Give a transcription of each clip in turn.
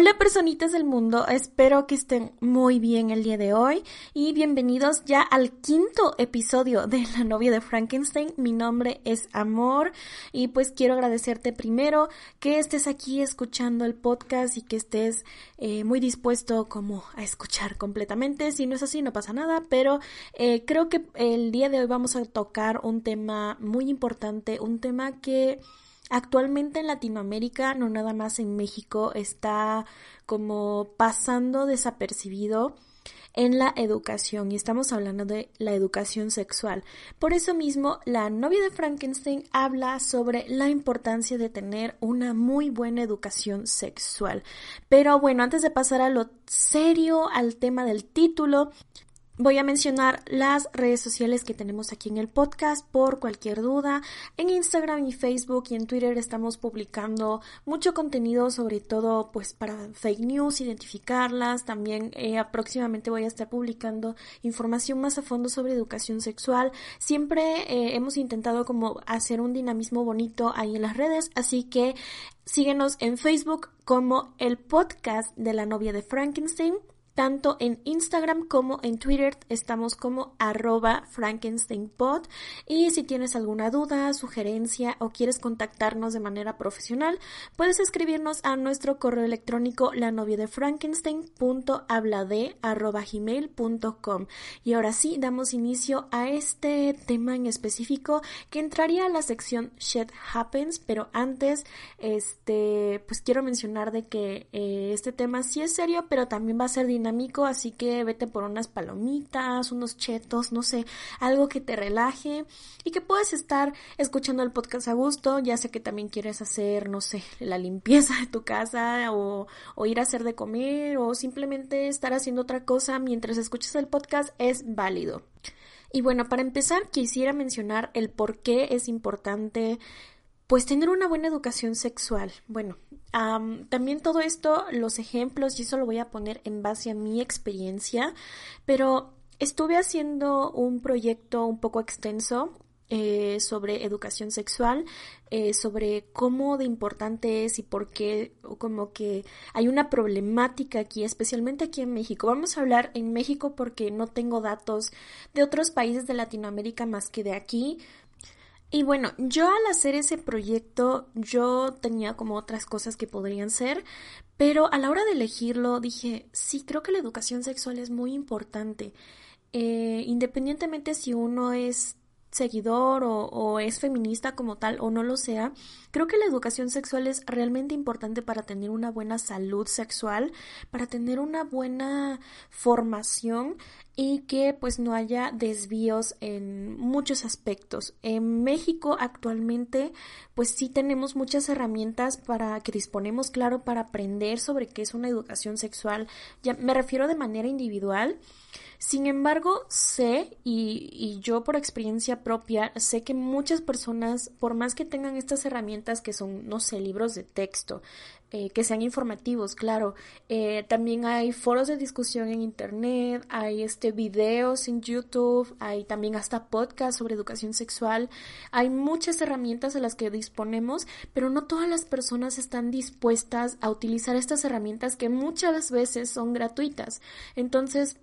Hola personitas del mundo, espero que estén muy bien el día de hoy y bienvenidos ya al quinto episodio de La novia de Frankenstein. Mi nombre es Amor y pues quiero agradecerte primero que estés aquí escuchando el podcast y que estés eh, muy dispuesto como a escuchar completamente. Si no es así no pasa nada, pero eh, creo que el día de hoy vamos a tocar un tema muy importante, un tema que Actualmente en Latinoamérica, no nada más en México, está como pasando desapercibido en la educación y estamos hablando de la educación sexual. Por eso mismo, la novia de Frankenstein habla sobre la importancia de tener una muy buena educación sexual. Pero bueno, antes de pasar a lo serio, al tema del título, Voy a mencionar las redes sociales que tenemos aquí en el podcast por cualquier duda. En Instagram y Facebook y en Twitter estamos publicando mucho contenido, sobre todo pues para fake news, identificarlas. También eh, próximamente voy a estar publicando información más a fondo sobre educación sexual. Siempre eh, hemos intentado como hacer un dinamismo bonito ahí en las redes, así que síguenos en Facebook como el podcast de la novia de Frankenstein tanto en Instagram como en Twitter. Estamos como arroba frankensteinpod. Y si tienes alguna duda, sugerencia o quieres contactarnos de manera profesional, puedes escribirnos a nuestro correo electrónico la novia de gmail.com y ahora sí damos inicio a este tema en específico que entraría a la sección Shit Happens, pero antes este pues quiero mencionar de que eh, este tema sí es serio, pero también va a ser dinámico, así que vete por unas palomitas, unos chetos, no sé, algo que te relaje y que puedas estar escuchando el podcast a gusto, ya sé que también quieres hacer, no sé, la limpieza de tu casa o, o ir a hacer de comer o simplemente estar haciendo otra cosa mientras escuchas el podcast es válido. Y bueno, para empezar quisiera mencionar el por qué es importante pues tener una buena educación sexual. Bueno, también todo esto, los ejemplos, y eso lo voy a poner en base a mi experiencia, pero estuve haciendo un proyecto un poco extenso eh, sobre educación sexual, eh, sobre cómo de importante es y por qué, como que hay una problemática aquí, especialmente aquí en México. Vamos a hablar en México porque no tengo datos de otros países de Latinoamérica más que de aquí, y bueno, yo al hacer ese proyecto, yo tenía como otras cosas que podrían ser, pero a la hora de elegirlo dije, sí, creo que la educación sexual es muy importante. Eh, independientemente si uno es seguidor o, es feminista como tal o no lo sea, creo que la educación sexual es realmente importante para tener una buena salud sexual, para tener una buena formación y que pues no haya desvíos en muchos aspectos. En México actualmente pues sí tenemos muchas herramientas para que disponemos claro para aprender sobre qué es una educación sexual. Ya me refiero de manera individual sin embargo, sé, y, yo por experiencia propia, sé que muchas personas, por más que tengan estas herramientas que son, no sé, libros de texto, eh, que sean informativos, claro, eh, también hay foros de discusión en Internet, hay este videos en YouTube, hay también hasta podcasts sobre educación sexual, hay muchas herramientas de las que disponemos, pero no todas las personas están dispuestas a utilizar estas herramientas que muchas veces son gratuitas. Entonces,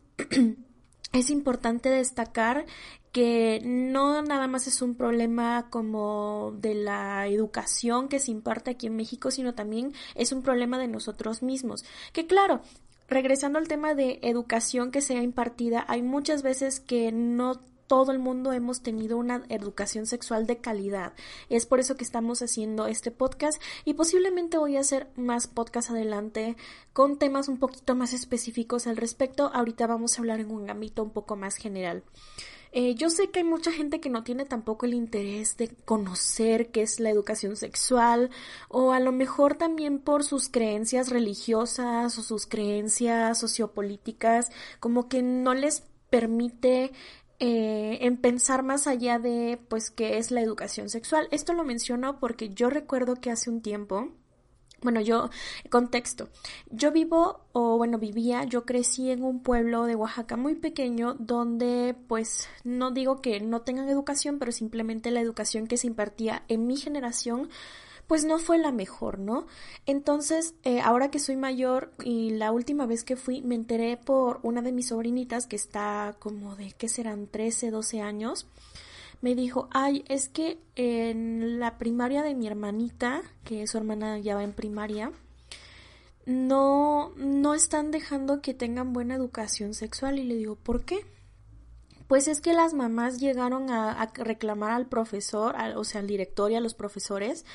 es importante destacar que no nada más es un problema como de la educación que se imparte aquí en México, sino también es un problema de nosotros mismos. Que claro, regresando al tema de educación que sea impartida, hay muchas veces que no todo el mundo hemos tenido una educación sexual de calidad. Es por eso que estamos haciendo este podcast y posiblemente voy a hacer más podcasts adelante con temas un poquito más específicos al respecto. Ahorita vamos a hablar en un ámbito un poco más general. Eh, yo sé que hay mucha gente que no tiene tampoco el interés de conocer qué es la educación sexual o a lo mejor también por sus creencias religiosas o sus creencias sociopolíticas como que no les permite eh, en pensar más allá de pues qué es la educación sexual. Esto lo menciono porque yo recuerdo que hace un tiempo bueno, yo, contexto, yo vivo, o bueno, vivía, yo crecí en un pueblo de Oaxaca muy pequeño donde, pues, no digo que no tengan educación, pero simplemente la educación que se impartía en mi generación, pues no fue la mejor, ¿no? Entonces, eh, ahora que soy mayor y la última vez que fui, me enteré por una de mis sobrinitas que está como de, ¿qué serán? 13, 12 años. Me dijo, ay, es que en la primaria de mi hermanita, que su hermana ya va en primaria, no, no están dejando que tengan buena educación sexual. Y le digo, ¿por qué? Pues es que las mamás llegaron a, reclamar al profesor, o sea, al director y a los profesores,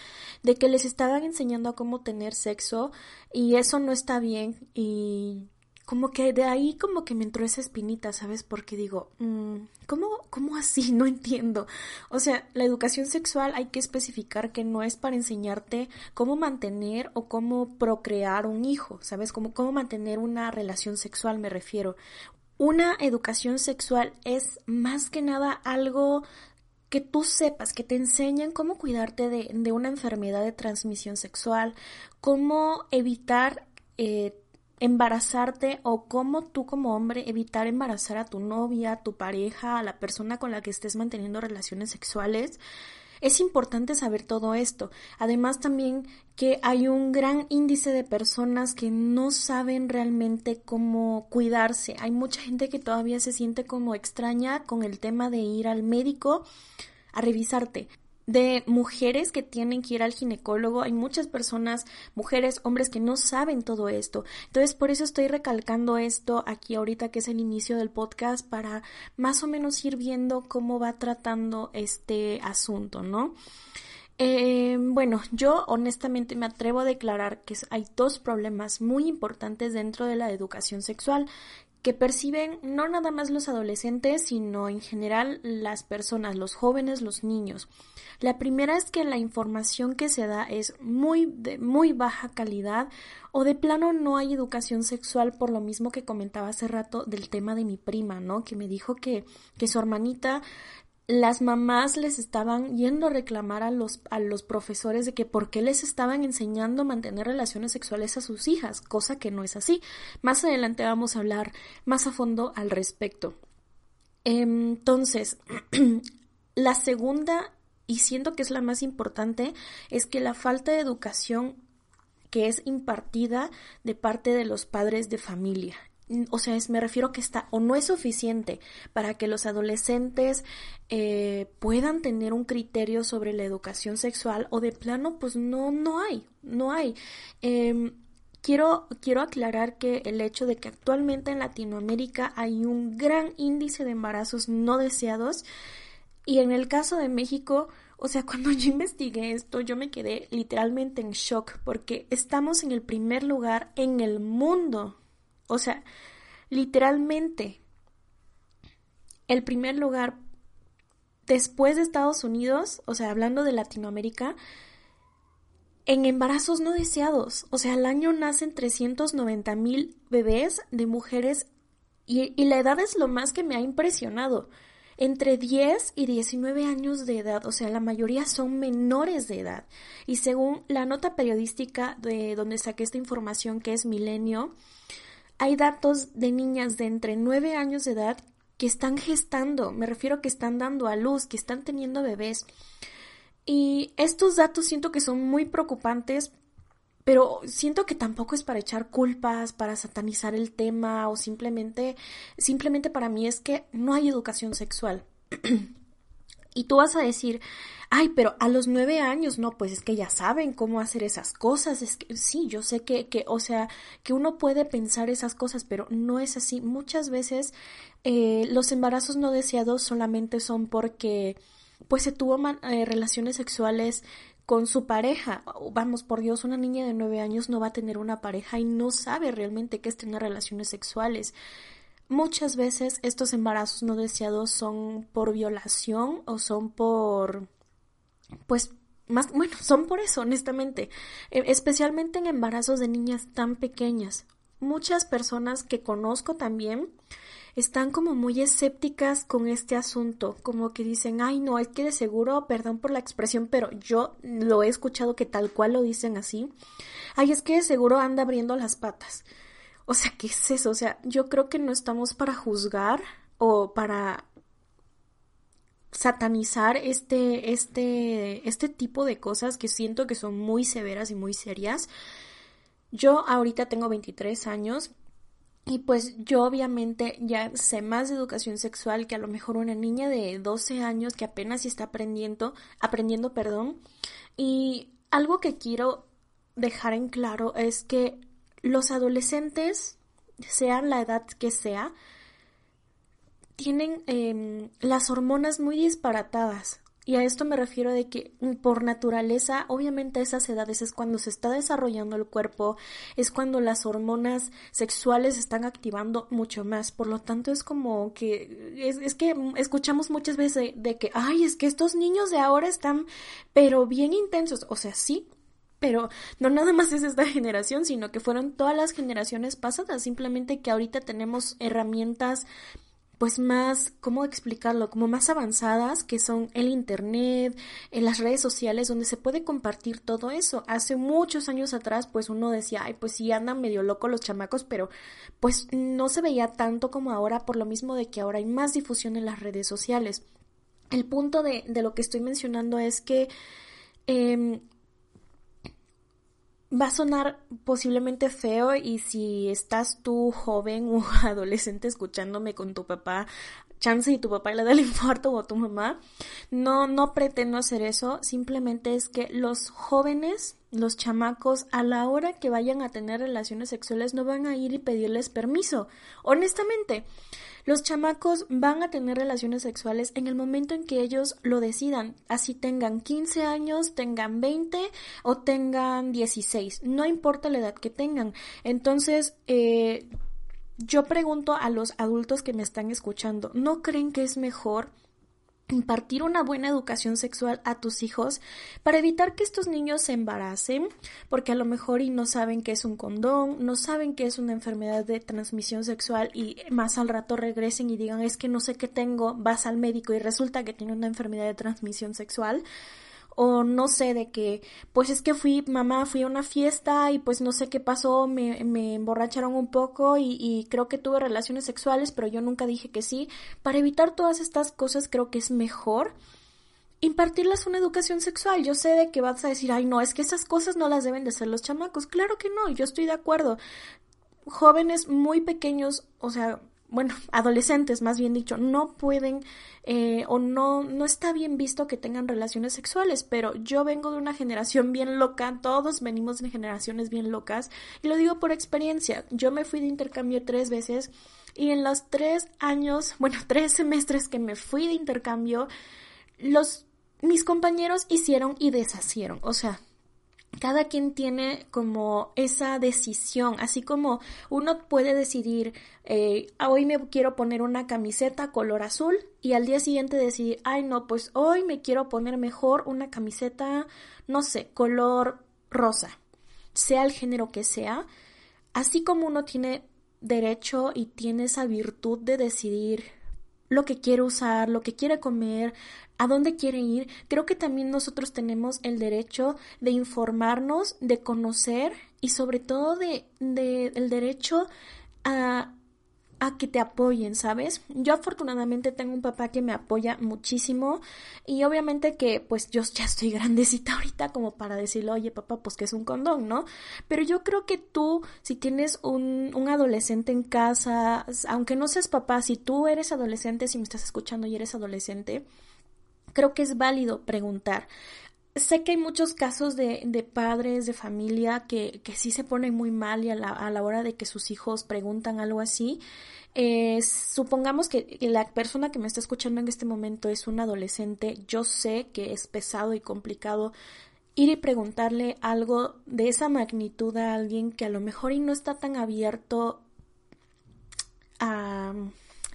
de que les estaban enseñando a cómo tener sexo y eso no está bien y como que de ahí como que me entró esa espinita, ¿sabes? Porque digo, mm, ¿cómo, ¿cómo así? No entiendo. O sea, la educación sexual hay que especificar que no es para enseñarte cómo mantener o cómo procrear un hijo, ¿sabes? Como cómo mantener una relación sexual, me refiero. Una educación sexual es más que nada algo que tú sepas, que te enseñan cómo cuidarte de, una enfermedad de transmisión sexual, cómo evitar eh, embarazarte o cómo tú como hombre evitar embarazar a tu novia, a tu pareja, a la persona con la que estés manteniendo relaciones sexuales. Es importante saber todo esto. Además también que hay un gran índice de personas que no saben realmente cómo cuidarse. Hay mucha gente que todavía se siente como extraña con el tema de ir al médico a revisarte de mujeres que tienen que ir al ginecólogo. Hay muchas personas, mujeres, hombres que no saben todo esto. Entonces, por eso estoy recalcando esto aquí ahorita que es el inicio del podcast para más o menos ir viendo cómo va tratando este asunto, ¿no? Eh, bueno, yo honestamente me atrevo a declarar que hay dos problemas muy importantes dentro de la educación sexual que perciben no nada más los adolescentes, sino en general las personas, los jóvenes, los niños. La primera es que la información que se da es muy de muy baja calidad o de plano no hay educación sexual por lo mismo que comentaba hace rato del tema de mi prima, ¿no? Que me dijo que, que su hermanita las mamás les estaban yendo a reclamar a los, a los profesores de que por qué les estaban enseñando a mantener relaciones sexuales a sus hijas, cosa que no es así. Más adelante vamos a hablar más a fondo al respecto. Entonces, la segunda, y siento que es la más importante, es que la falta de educación que es impartida de parte de los padres de familia o sea, es, me refiero que está o no es suficiente para que los adolescentes eh, puedan tener un criterio sobre la educación sexual o de plano, pues no, no hay, no hay. Em, quiero, quiero aclarar que el hecho de que actualmente en Latinoamérica hay un gran índice de embarazos no deseados y en el caso de México, o sea, cuando yo investigué esto, yo me quedé literalmente en shock porque estamos en el primer lugar en el mundo o sea, literalmente, el primer lugar después de Estados Unidos, o sea, hablando de Latinoamérica, en embarazos no deseados. O sea, al año nacen 390 mil bebés de mujeres y, la edad es lo más que me ha impresionado. Entre 10 y 19 años de edad, o sea, la mayoría son menores de edad. Y según la nota periodística de donde saqué esta información, que es Milenio, hay datos de niñas de entre 9 años de edad que están gestando, me refiero que están dando a luz, que están teniendo bebés. Y estos datos siento que son muy preocupantes, pero siento que tampoco es para echar culpas, para satanizar el tema o simplemente, simplemente para mí es que no hay educación sexual. y tú vas a decir, ay, pero a los nueve años, no, pues es que ya saben cómo hacer esas cosas, es que sí, yo sé que, que o sea, que uno puede pensar esas cosas, pero no es así. Muchas veces eh, los embarazos no deseados solamente son porque, pues se tuvo eh, relaciones sexuales con su pareja. Vamos, por Dios, una niña de nueve años no va a tener una pareja y no sabe realmente qué es tener relaciones sexuales. Muchas veces estos embarazos no deseados son por violación o son por pues más, bueno, son por eso, honestamente, e, especialmente en embarazos de niñas tan pequeñas. Muchas personas que conozco también están como muy escépticas con este asunto, como que dicen, ay no, es que de seguro, perdón por la expresión, pero yo lo he escuchado que tal cual lo dicen así, ay es que de seguro anda abriendo las patas. O sea, ¿qué es eso? O sea, yo creo que no estamos para juzgar o para satanizar este, este, este tipo de cosas que siento que son muy severas y muy serias. Yo ahorita tengo 23 años y pues yo obviamente ya sé más de educación sexual que a lo mejor una niña de 12 años que apenas está aprendiendo, aprendiendo, perdón. Y algo que quiero dejar en claro es que los adolescentes, sean la edad que sea, tienen em, las hormonas muy disparatadas. Y a esto me refiero de que mm, por naturaleza, obviamente a esas edades es cuando se está desarrollando el cuerpo, es cuando las hormonas sexuales se están activando mucho más. Por lo tanto, es como que, es, que escuchamos muchas veces de, que, ay, es que estos niños de ahora están, pero bien intensos. O sea, sí, pero no nada más es esta generación, sino que fueron todas las generaciones pasadas, simplemente que ahorita tenemos herramientas pues más, ¿cómo explicarlo? Como más avanzadas, que son el Internet, en las redes sociales, donde se puede compartir todo eso. Hace muchos años atrás, pues uno decía, ay, pues sí andan medio locos los chamacos, pero pues no se veía tanto como ahora, por lo mismo de que ahora hay más difusión en las redes sociales. El punto de, de lo que estoy mencionando es que eh, va a sonar posiblemente feo y si estás tú joven o adolescente escuchándome con tu papá, chance y tu papá le da el infarto o tu mamá, no, no pretendo hacer eso, simplemente es que los jóvenes, los chamacos, a la hora que vayan a tener relaciones sexuales no van a ir y pedirles permiso, honestamente. Los chamacos van a tener relaciones sexuales en el momento en que ellos lo decidan, así tengan 15 años, tengan 20 o tengan 16, no importa la edad que tengan. Entonces, eh, yo pregunto a los adultos que me están escuchando, ¿no creen que es mejor impartir una buena educación sexual a tus hijos para evitar que estos niños se embaracen, porque a lo mejor y no saben qué es un condón, no saben qué es una enfermedad de transmisión sexual y más al rato regresen y digan es que no sé qué tengo, vas al médico y resulta que tiene una enfermedad de transmisión sexual o no sé de que pues es que fui mamá fui a una fiesta y pues no sé qué pasó me, me emborracharon un poco y, y, creo que tuve relaciones sexuales pero yo nunca dije que sí. Para evitar todas estas cosas creo que es mejor impartirles una educación sexual. Yo sé de que vas a decir ay no es que esas cosas no las deben de hacer los chamacos claro que no yo estoy de acuerdo. Jóvenes muy pequeños o sea bueno, adolescentes más bien dicho, no pueden eh, o no, no está bien visto que tengan relaciones sexuales, pero yo vengo de una generación bien loca, todos venimos de generaciones bien locas, y lo digo por experiencia, yo me fui de intercambio tres veces y en los tres años, bueno, tres semestres que me fui de intercambio, los mis compañeros hicieron y deshacieron, o sea, cada quien tiene como esa decisión, así como uno puede decidir, eh, ah, hoy me quiero poner una camiseta color azul y al día siguiente decidir, ay no, pues hoy me quiero poner mejor una camiseta, no sé, color rosa, sea el género que sea, así como uno tiene derecho y tiene esa virtud de decidir lo que quiere usar, lo que quiere comer, a dónde quiere ir, creo que también nosotros tenemos el derecho de informarnos, de conocer y sobre todo de, de el derecho a a que te apoyen, ¿sabes? Yo afortunadamente tengo un papá que me apoya muchísimo y obviamente que pues yo ya estoy grandecita ahorita como para decirle, oye papá, pues que es un condón, ¿no? Pero yo creo que tú, si tienes un, un adolescente en casa, aunque no seas papá, si tú eres adolescente, si me estás escuchando y eres adolescente, creo que es válido preguntar. Sé que hay muchos casos de, de padres, de familia, que, que, sí se ponen muy mal y a la, a la hora de que sus hijos preguntan algo así. Eh, supongamos que la persona que me está escuchando en este momento es un adolescente. Yo sé que es pesado y complicado ir y preguntarle algo de esa magnitud a alguien que a lo mejor y no está tan abierto a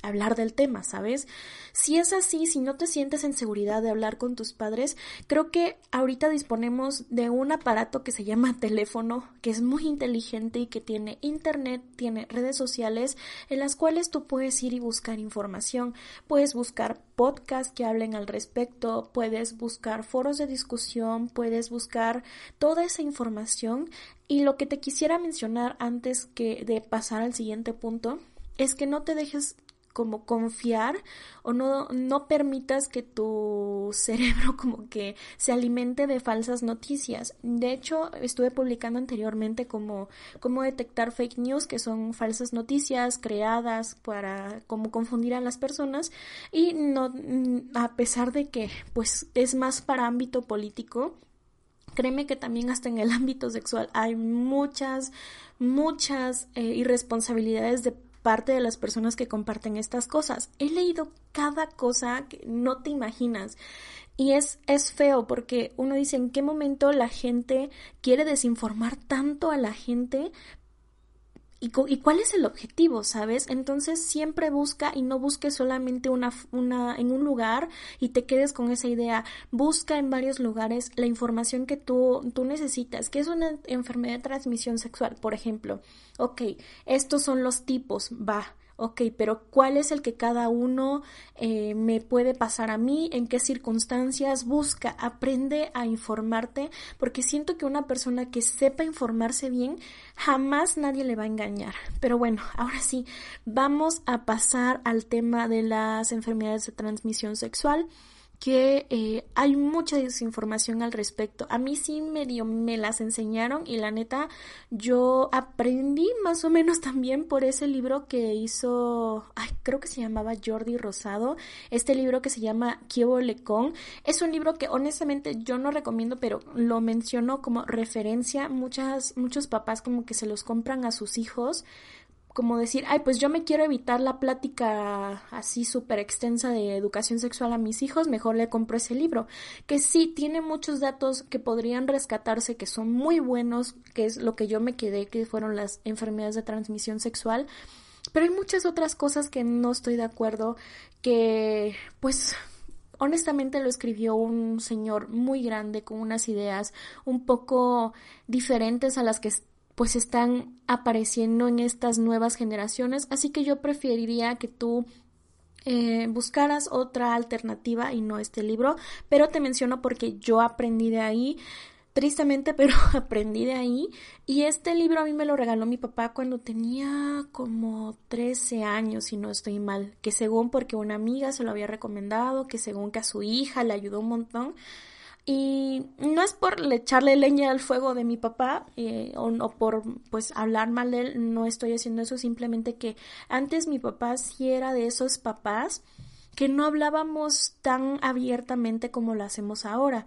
hablar del tema, ¿sabes? Si es así, si no te sientes en seguridad de hablar con tus padres, creo que ahorita disponemos de un aparato que se llama teléfono, que es muy inteligente y que tiene internet, tiene redes sociales en las cuales tú puedes ir y buscar información, puedes buscar podcasts que hablen al respecto, puedes buscar foros de discusión, puedes buscar toda esa información y lo que te quisiera mencionar antes que de pasar al siguiente punto es que no te dejes como confiar o no, no permitas que tu cerebro como que se alimente de falsas noticias. De hecho, estuve publicando anteriormente como cómo detectar fake news, que son falsas noticias creadas para como confundir a las personas y no a pesar de que pues es más para ámbito político, créeme que también hasta en el ámbito sexual hay muchas, muchas eh, irresponsabilidades de parte de las personas que comparten estas cosas. He leído cada cosa que no te imaginas. Y es, es feo porque uno dice en qué momento la gente quiere desinformar tanto a la gente ¿Y, ¿Y, cuál es el objetivo, sabes? Entonces siempre busca y no busques solamente una, una, en un lugar y te quedes con esa idea. Busca en varios lugares la información que tú, tú necesitas. ¿Qué es una enfermedad de transmisión sexual? Por ejemplo, ok, estos son los tipos, va ok, pero ¿cuál es el que cada uno eh, me puede pasar a mí? ¿En qué circunstancias? Busca, aprende a informarte, porque siento que una persona que sepa informarse bien, jamás nadie le va a engañar. Pero bueno, ahora sí, vamos a pasar al tema de las enfermedades de transmisión sexual que eh, hay mucha desinformación al respecto. A mí sí medio me las enseñaron y la neta yo aprendí más o menos también por ese libro que hizo, ay, creo que se llamaba Jordi Rosado, este libro que se llama Kievo Lecón. Es un libro que honestamente yo no recomiendo, pero lo menciono como referencia. Muchas, muchos papás como que se los compran a sus hijos como decir, ay, pues yo me quiero evitar la plática así súper extensa de educación sexual a mis hijos, mejor le compro ese libro, que sí tiene muchos datos que podrían rescatarse, que son muy buenos, que es lo que yo me quedé, que fueron las enfermedades de transmisión sexual, pero hay muchas otras cosas que no estoy de acuerdo, que pues honestamente lo escribió un señor muy grande con unas ideas un poco diferentes a las que pues están apareciendo en estas nuevas generaciones, así que yo preferiría que tú eh, buscaras otra alternativa y no este libro, pero te menciono porque yo aprendí de ahí, tristemente, pero aprendí de ahí y este libro a mí me lo regaló mi papá cuando tenía como 13 años, si no estoy mal, que según porque una amiga se lo había recomendado, que según que a su hija le ayudó un montón. Y no es por echarle leña al fuego de mi papá eh, o, o, por pues hablar mal de él, no estoy haciendo eso, simplemente que antes mi papá sí era de esos papás que no hablábamos tan abiertamente como lo hacemos ahora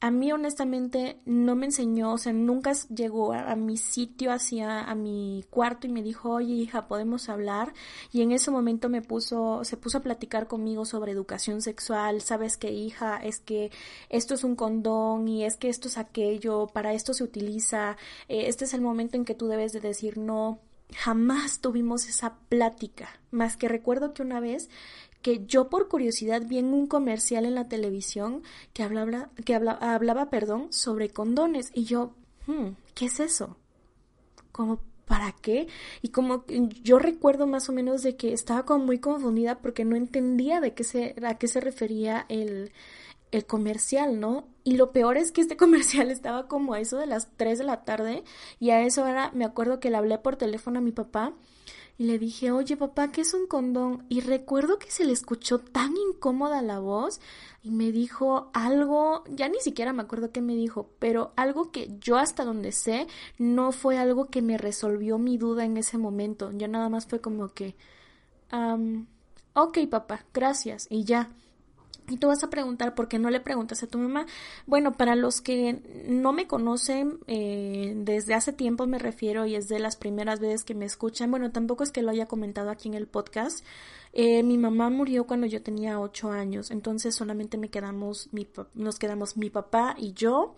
a mí honestamente no me enseñó, o sea, nunca llegó a, mi sitio hacia a mi cuarto y me dijo, oye hija, podemos hablar. Y en ese momento me puso, se puso a platicar conmigo sobre educación sexual, sabes que hija, es que esto es un condón y es que esto es aquello, para esto se utiliza, eh, este es el momento en que tú debes de decir no. Jamás tuvimos esa plática, más que recuerdo que una vez que yo por curiosidad vi en un comercial en la televisión que hablaba, que hablaba, perdón, sobre condones y yo, hmm, ¿qué es eso? Como, ¿para qué? Y como yo recuerdo más o menos de que estaba como muy confundida porque no entendía de qué se, a qué se refería el, el comercial, ¿no? Y lo peor es que este comercial estaba como a eso de las 3 de la tarde y a eso ahora me acuerdo que le hablé por teléfono a mi papá y le dije, oye papá, ¿qué es un condón? Y recuerdo que se le escuchó tan incómoda la voz y me dijo algo, ya ni siquiera me acuerdo qué me dijo, pero algo que yo hasta donde sé no fue algo que me resolvió mi duda en ese momento. Ya nada más fue como que, um, ok papá, gracias y ya. Y tú vas a preguntar por qué no le preguntas a tu mamá. Bueno, para los que no me conocen, eh, desde hace tiempo me refiero y es de las primeras veces que me escuchan. Bueno, tampoco es que lo haya comentado aquí en el podcast. Eh, mi mamá murió cuando yo tenía ocho años, entonces solamente me quedamos, mi, nos quedamos mi papá y yo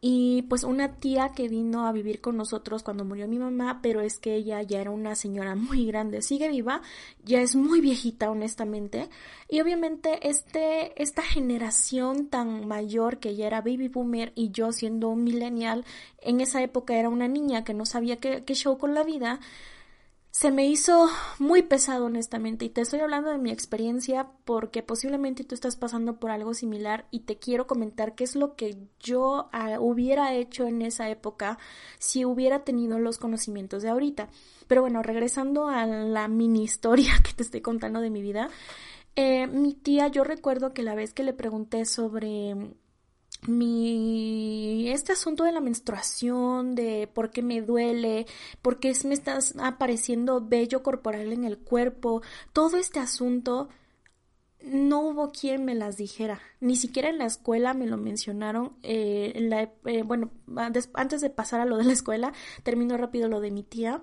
y pues una tía que vino a vivir con nosotros cuando murió mi mamá, pero es que ella ya era una señora muy grande, sigue viva, ya es muy viejita honestamente, y obviamente este esta generación tan mayor que ya era baby boomer y yo siendo un millennial, en esa época era una niña que no sabía qué, qué show con la vida, se me hizo muy pesado honestamente y te estoy hablando de mi experiencia porque posiblemente tú estás pasando por algo similar y te quiero comentar qué es lo que yo ah, hubiera hecho en esa época si hubiera tenido los conocimientos de ahorita. Pero bueno, regresando a la mini historia que te estoy contando de mi vida, eh, mi tía, yo recuerdo que la vez que le pregunté sobre mi este asunto de la menstruación, de por qué me duele, por qué me está apareciendo vello corporal en el cuerpo, todo este asunto no hubo quien me las dijera, ni siquiera en la escuela me lo mencionaron. Eh, la, eh, bueno, antes de pasar a lo de la escuela, termino rápido lo de mi tía.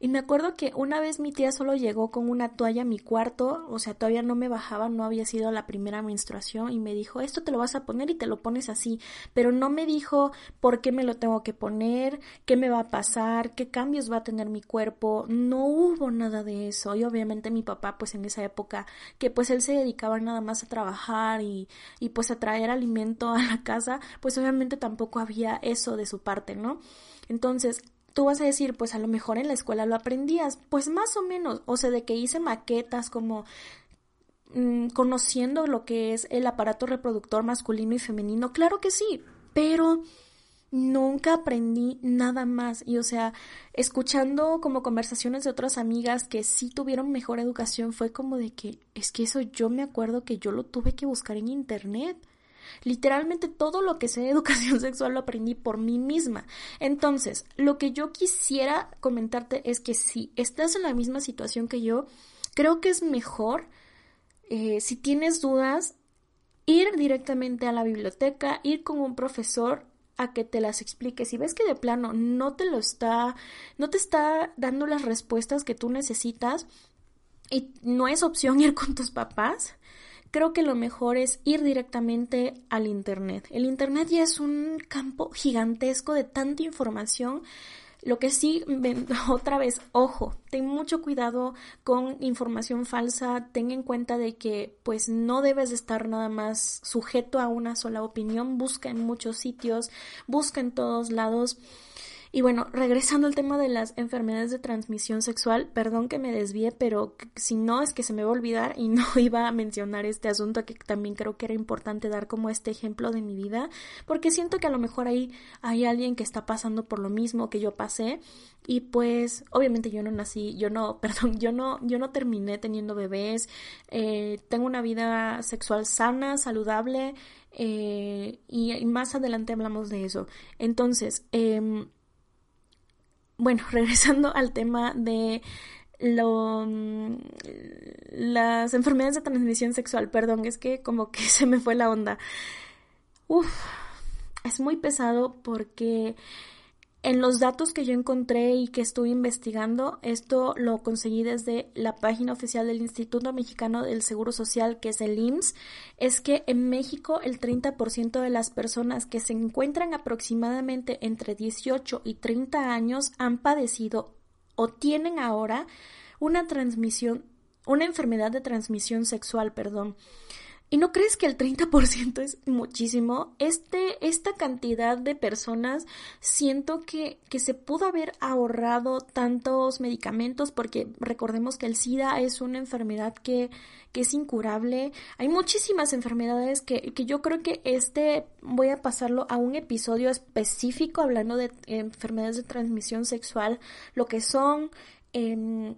Y me acuerdo que una vez mi tía solo llegó con una toalla a mi cuarto, o sea, todavía no me bajaba, no había sido la primera menstruación, y me dijo, esto te lo vas a poner y te lo pones así, pero no me dijo por qué me lo tengo que poner, qué me va a pasar, qué cambios va a tener mi cuerpo, no hubo nada de eso. Y obviamente mi papá, pues en esa época, que pues él se dedicaba nada más a trabajar y, y pues a traer alimento a la casa, pues obviamente tampoco había eso de su parte, ¿no? Entonces, Tú vas a decir, pues a lo mejor en la escuela lo aprendías, pues más o menos, o sea, de que hice maquetas como mm, conociendo lo que es el aparato reproductor masculino y femenino, claro que sí, pero nunca aprendí nada más y o sea, escuchando como conversaciones de otras amigas que sí tuvieron mejor educación fue como de que es que eso yo me acuerdo que yo lo tuve que buscar en internet. Literalmente todo lo que sé de educación sexual lo aprendí por mí misma. Entonces, lo que yo quisiera comentarte es que si estás en la misma situación que yo, creo que es mejor, eh, si tienes dudas, ir directamente a la biblioteca, ir con un profesor a que te las explique. Si ves que de plano no te lo está, no te está dando las respuestas que tú necesitas y no es opción ir con tus papás, creo que lo mejor es ir directamente al Internet. El Internet ya es un campo gigantesco de tanta información. Lo que sí, otra vez, ojo, ten mucho cuidado con información falsa, ten en cuenta de que pues no debes estar nada más sujeto a una sola opinión, busca en muchos sitios, busca en todos lados. Y bueno, regresando al tema de las enfermedades de transmisión sexual, perdón que me desvíe, pero si no es que se me va a olvidar y no iba a mencionar este asunto que también creo que era importante dar como este ejemplo de mi vida, porque siento que a lo mejor ahí hay alguien que está pasando por lo mismo que yo pasé y pues obviamente yo no nací, yo no, perdón, yo no, yo no terminé teniendo bebés, eh, tengo una vida sexual sana, saludable eh, y, más adelante hablamos de eso. Entonces, eh, bueno, regresando al tema de lo, mm, las enfermedades de transmisión sexual, perdón, es que como que se me fue la onda. Uf, es muy pesado porque en los datos que yo encontré y que estuve investigando, esto lo conseguí desde la página oficial del Instituto Mexicano del Seguro Social, que es el IMSS, es que en México el 30% de las personas que se encuentran aproximadamente entre 18 y 30 años han padecido o tienen ahora una transmisión, una enfermedad de transmisión sexual, perdón. ¿Y no crees que el 30% es muchísimo? Este, esta cantidad de personas siento que, que se pudo haber ahorrado tantos medicamentos porque recordemos que el SIDA es una enfermedad que, que es incurable. Hay muchísimas enfermedades que, que yo creo que este voy a pasarlo a un episodio específico hablando de enfermedades de transmisión sexual, lo que son, eh,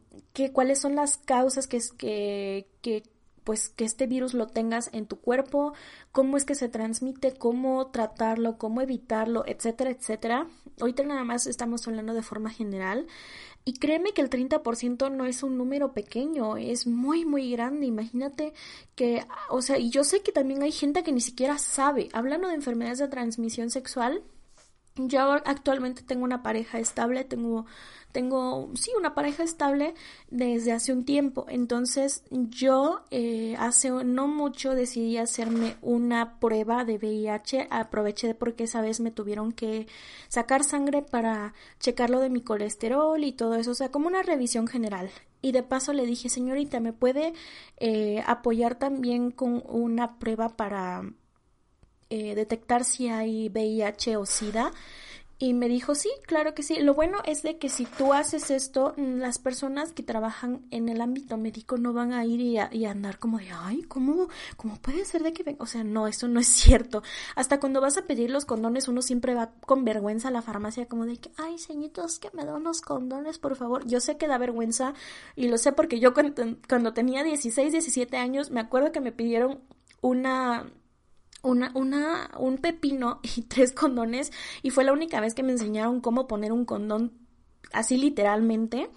cuáles son las causas que, que, que pues que este virus lo tengas en tu cuerpo, cómo es que se transmite, cómo tratarlo, cómo evitarlo, etcétera, etcétera. Ahorita nada más estamos hablando de forma general. Y créeme que el 30% no es un número pequeño, es muy, muy grande. Imagínate que, o sea, y yo sé que también hay gente que ni siquiera sabe. Hablando de enfermedades de transmisión sexual, yo actualmente tengo una pareja estable, tengo tengo, sí, una pareja estable desde hace un tiempo. Entonces yo eh, hace no mucho decidí hacerme una prueba de VIH. Aproveché porque esa vez me tuvieron que sacar sangre para checar de mi colesterol y todo eso. O sea, como una revisión general. Y de paso le dije, señorita, ¿me puede eh, apoyar también con una prueba para eh, detectar si hay VIH o SIDA? Y me dijo, sí, claro que sí. Lo bueno es de que si tú haces esto, las personas que trabajan en el ámbito médico no van a ir y a, andar como de, ay, ¿cómo, ¿cómo puede ser de que ven? O sea, no, eso no es cierto. Hasta cuando vas a pedir los condones, uno siempre va con vergüenza a la farmacia como de que, ay, señitos, que me dan unos condones, por favor. Yo sé que da vergüenza y lo sé porque yo cuando, cuando tenía 16, 17 años, me acuerdo que me pidieron una una, una, un pepino y tres condones y fue la única vez que me enseñaron cómo poner un condón así literalmente.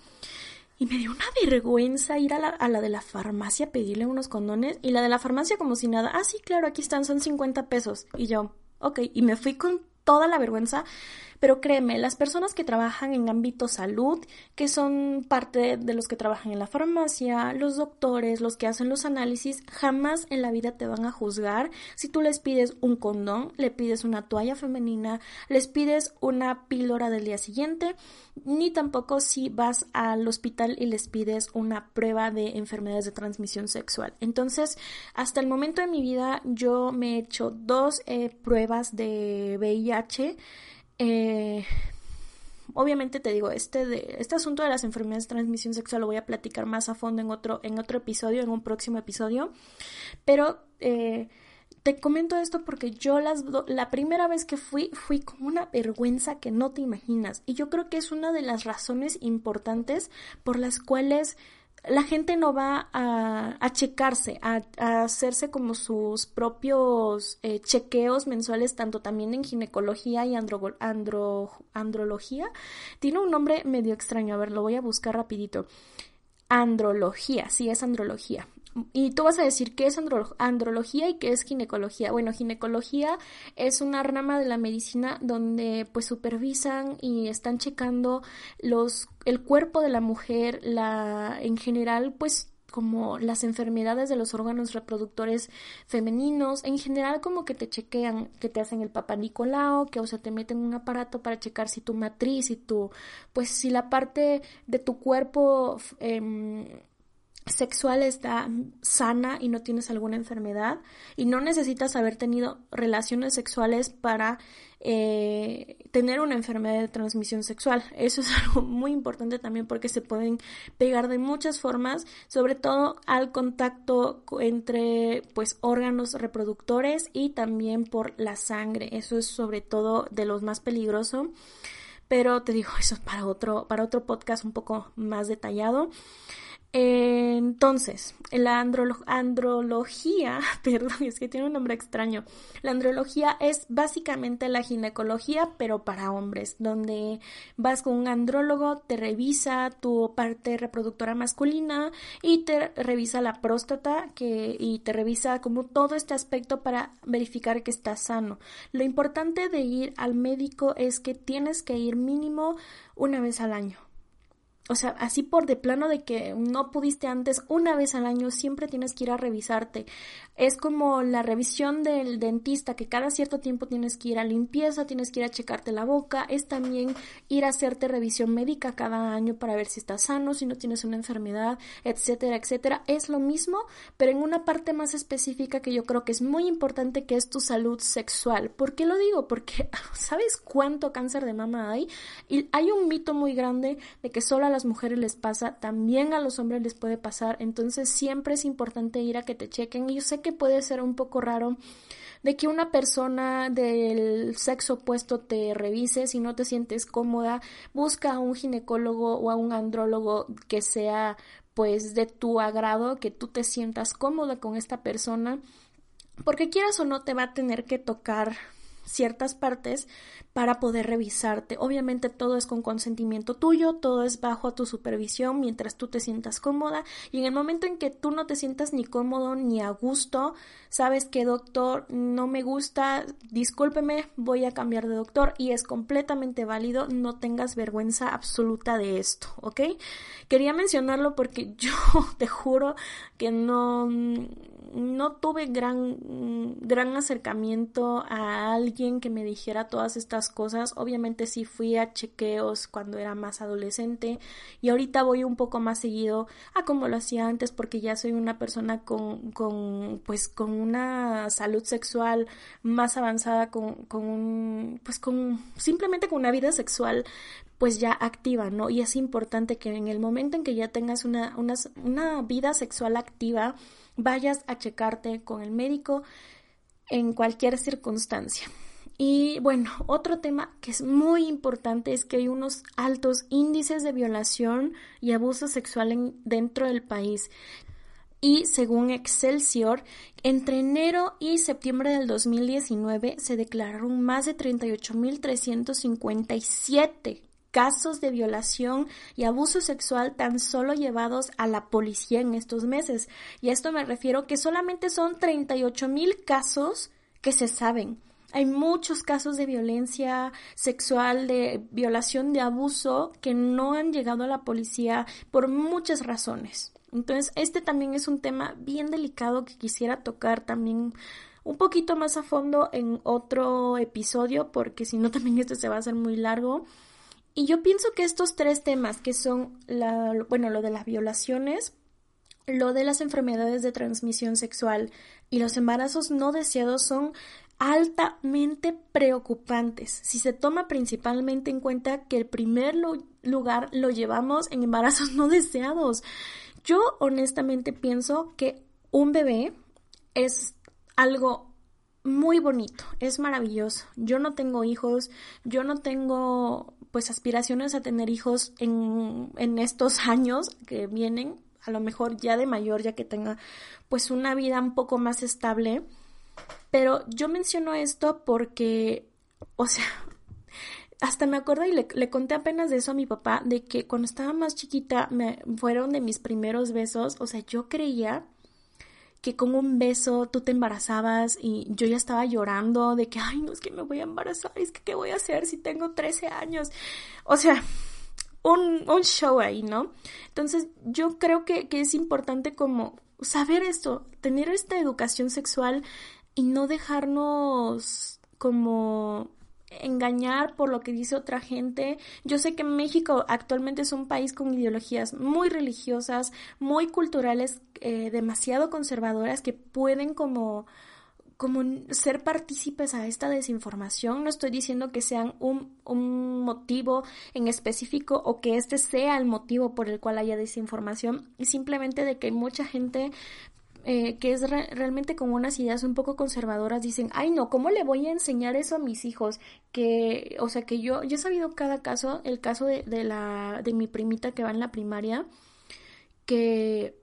Y me dio una vergüenza ir a la, a la de la farmacia a pedirle unos condones y la de la farmacia como si nada, ah sí, claro, aquí están, son 50 pesos. Y yo, ok, y me fui con toda la vergüenza pero créeme, las personas que trabajan en ámbito salud, que son parte de los que trabajan en la farmacia, los doctores, los que hacen los análisis, jamás en la vida te van a juzgar si tú les pides un condón, le pides una toalla femenina, les pides una píldora del día siguiente, ni tampoco si vas al hospital y les pides una prueba de enfermedades de transmisión sexual. Entonces, hasta el momento de mi vida yo me he hecho dos eh, pruebas de VIH eh, obviamente te digo, este, este asunto de las enfermedades de transmisión sexual lo voy a platicar más a fondo en otro, en otro episodio, en un próximo episodio. Pero eh, te comento esto porque yo las, la primera vez que fui, fui con una vergüenza que no te imaginas. Y yo creo que es una de las razones importantes por las cuales la gente no va a, checarse, a, hacerse como sus propios eh, chequeos mensuales, tanto también en ginecología y andro, andrología. Tiene un nombre medio extraño, a ver, lo voy a buscar rapidito. Andrología, sí, es andrología. Y tú vas a decir qué es andrología y qué es ginecología. Bueno, ginecología es una rama de la medicina donde pues supervisan y están checando los el cuerpo de la mujer, la en general pues como las enfermedades de los órganos reproductores femeninos, en general como que te chequean, que te hacen el papá Nicolau, que o sea te meten un aparato para checar si tu matriz y tu, pues si la parte de tu cuerpo eh, sexual está sana y no tienes alguna enfermedad y no necesitas haber tenido relaciones sexuales para eh, tener una enfermedad de transmisión sexual. Eso es algo muy importante también porque se pueden pegar de muchas formas, sobre todo al contacto entre pues órganos reproductores y también por la sangre. Eso es sobre todo de los más peligrosos. Pero te digo, eso es para otro, para otro podcast un poco más detallado. Entonces, la andrología, perdón, es que tiene un nombre extraño. La andrología es básicamente la ginecología, pero para hombres, donde vas con un andrólogo, te revisa tu parte reproductora masculina y te revisa la próstata que, y te revisa como todo este aspecto para verificar que estás sano. Lo importante de ir al médico es que tienes que ir mínimo una vez al año o sea, así por de plano de que no pudiste antes, una vez al año siempre tienes que ir a revisarte. Es como la revisión del dentista, que cada cierto tiempo tienes que ir a limpieza, tienes que ir a checarte la boca, es también ir a hacerte revisión médica cada año para ver si estás sano, si no tienes una enfermedad, etcétera, etcétera. Es lo mismo, pero en una parte más específica que yo creo que es muy importante, que es tu salud sexual. ¿Por qué lo digo? Porque ¿sabes cuánto cáncer de mama hay? Y hay un mito muy grande de que solo a las mujeres les pasa, también a los hombres les puede pasar, entonces siempre es importante ir a que te chequen y yo sé que puede ser un poco raro de que una persona del sexo opuesto te revise si no te sientes cómoda, busca a un ginecólogo o a un andrólogo que sea pues de tu agrado, que tú te sientas cómoda con esta persona, porque quieras o no te va a tener que tocar ciertas partes para poder revisarte. Obviamente todo es con consentimiento tuyo, todo es bajo tu supervisión mientras tú te sientas cómoda y en el momento en que tú no te sientas ni cómodo ni a gusto, sabes que doctor no me gusta, discúlpeme, voy a cambiar de doctor y es completamente válido, no tengas vergüenza absoluta de esto, ¿ok? Quería mencionarlo porque yo te juro que no no tuve gran, gran acercamiento a alguien que me dijera todas estas cosas. Obviamente sí fui a chequeos cuando era más adolescente y ahorita voy un poco más seguido a como lo hacía antes porque ya soy una persona con, con pues con una salud sexual más avanzada, con, con un, pues con simplemente con una vida sexual pues ya activa, ¿no? Y es importante que en el momento en que ya tengas una, una, una vida sexual activa, vayas a checarte con el médico en cualquier circunstancia. Y bueno, otro tema que es muy importante es que hay unos altos índices de violación y abuso sexual dentro del país. Y según Excelsior, entre enero y septiembre del 2019 se declararon más de 38.357 casos de violación y abuso sexual tan solo llevados a la policía en estos meses. Y a esto me refiero que solamente son 38 mil casos que se saben. Hay muchos casos de violencia sexual, de violación, de abuso que no han llegado a la policía por muchas razones. Entonces, este también es un tema bien delicado que quisiera tocar también un poquito más a fondo en otro episodio, porque si no también este se va a hacer muy largo. Y yo pienso que estos tres temas, que son, la, bueno, lo de las violaciones, lo de las enfermedades de transmisión sexual y los embarazos no deseados son altamente preocupantes si se toma principalmente en cuenta que el primer lugar lo llevamos en embarazos no deseados. Yo honestamente pienso que un bebé es algo muy bonito, es maravilloso. Yo no tengo hijos, yo no tengo pues aspiraciones a tener hijos en, en estos años que vienen, a lo mejor ya de mayor, ya que tenga pues una vida un poco más estable. Pero yo menciono esto porque, o sea, hasta me acuerdo y le, le, conté apenas de eso a mi papá, de que cuando estaba más chiquita me fueron de mis primeros besos, o sea, yo creía que con un beso tú te embarazabas y yo ya estaba llorando de que, ay, no es que me voy a embarazar, es que qué voy a hacer si tengo 13 años. O sea, un, un show ahí, ¿no? Entonces, yo creo que, que es importante como saber esto, tener esta educación sexual y no dejarnos como engañar por lo que dice otra gente. Yo sé que México actualmente es un país con ideologías muy religiosas, muy culturales, eh, demasiado conservadoras que pueden como como ser partícipes a esta desinformación. No estoy diciendo que sean un, un motivo en específico o que este sea el motivo por el cual haya desinformación, simplemente de que hay mucha gente eh, que es realmente con unas ideas un poco conservadoras, dicen, ay no, ¿cómo le voy a enseñar eso a mis hijos? Que, o sea, que yo, yo he sabido cada caso, el caso de, de la, de mi primita que va en la primaria, que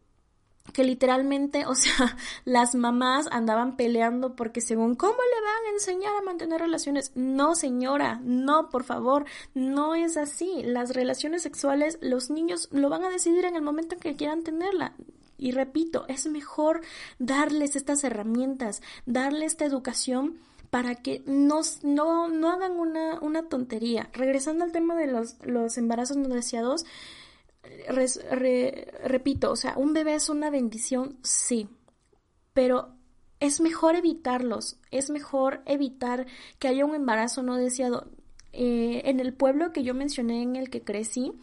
que literalmente, o sea, las mamás andaban peleando porque según cómo le van a enseñar a mantener relaciones. No, señora, no, por favor, no es así. Las relaciones sexuales, los niños lo van a decidir en el momento en que quieran tenerla. Y repito, es mejor darles estas herramientas, darles esta educación para que no, no, no hagan una, una tontería. Regresando al tema de los, los embarazos no deseados, repito, o sea, un bebé es una bendición, sí, pero es mejor evitarlos, es mejor evitar que haya un embarazo no deseado. Eh, en el pueblo que yo mencioné en el que crecí,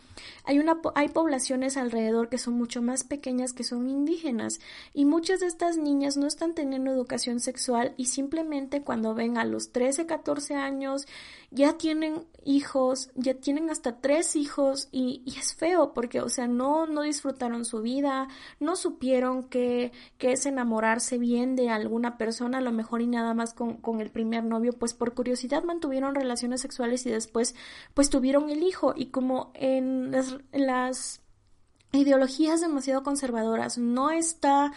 hay, una, hay poblaciones alrededor que son mucho más pequeñas que son indígenas y muchas de estas niñas no están teniendo educación sexual y simplemente cuando ven a los 13, 14 años ya tienen hijos, ya tienen hasta tres hijos y, y, es feo porque, o sea, no, no disfrutaron su vida, no supieron que, que es enamorarse bien de alguna persona, a lo mejor y nada más con, con el primer novio, pues por curiosidad mantuvieron relaciones sexuales y después pues tuvieron el hijo. Y como en las, las ideologías demasiado conservadoras no está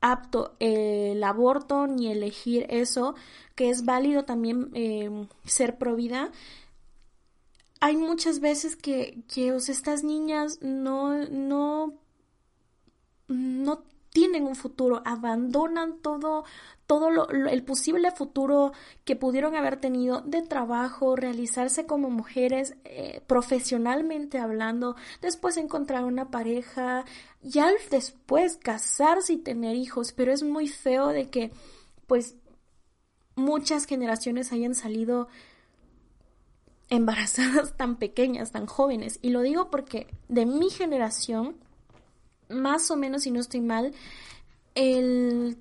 apto el aborto ni elegir eso, que es válido también eh, ser pro vida, hay muchas veces que, que estas niñas no, no, no tienen un futuro, abandonan todo, todo el posible futuro que pudieron haber tenido de trabajo, realizarse como mujeres eh, profesionalmente hablando, después encontrar una pareja, ya después casarse y tener hijos, pero es muy feo de que pues muchas generaciones hayan salido embarazadas tan pequeñas, tan jóvenes. Y lo digo porque de mi generación, más o menos, si no estoy mal, el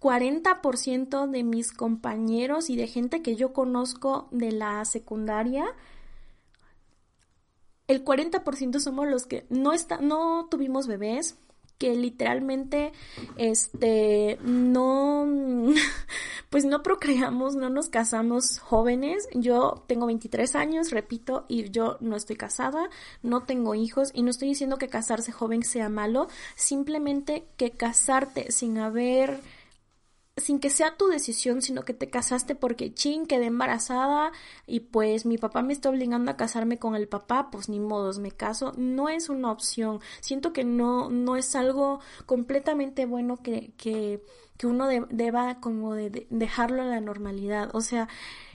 40% de mis compañeros y de gente que yo conozco de la secundaria, el 40% somos los que no, está, no tuvimos bebés, que literalmente este no pues no procreamos, no nos casamos jóvenes. Yo tengo 23 años, repito, y yo no estoy casada, no tengo hijos y no estoy diciendo que casarse joven sea malo, simplemente que casarte sin haber sin que sea tu decisión, sino que te casaste porque chin, quedé embarazada y pues mi papá me está obligando a casarme con el papá, pues ni modos, me caso, no es una opción. Siento que no, no es algo completamente bueno que, que, que uno deba como de, dejarlo en la normalidad. O sea,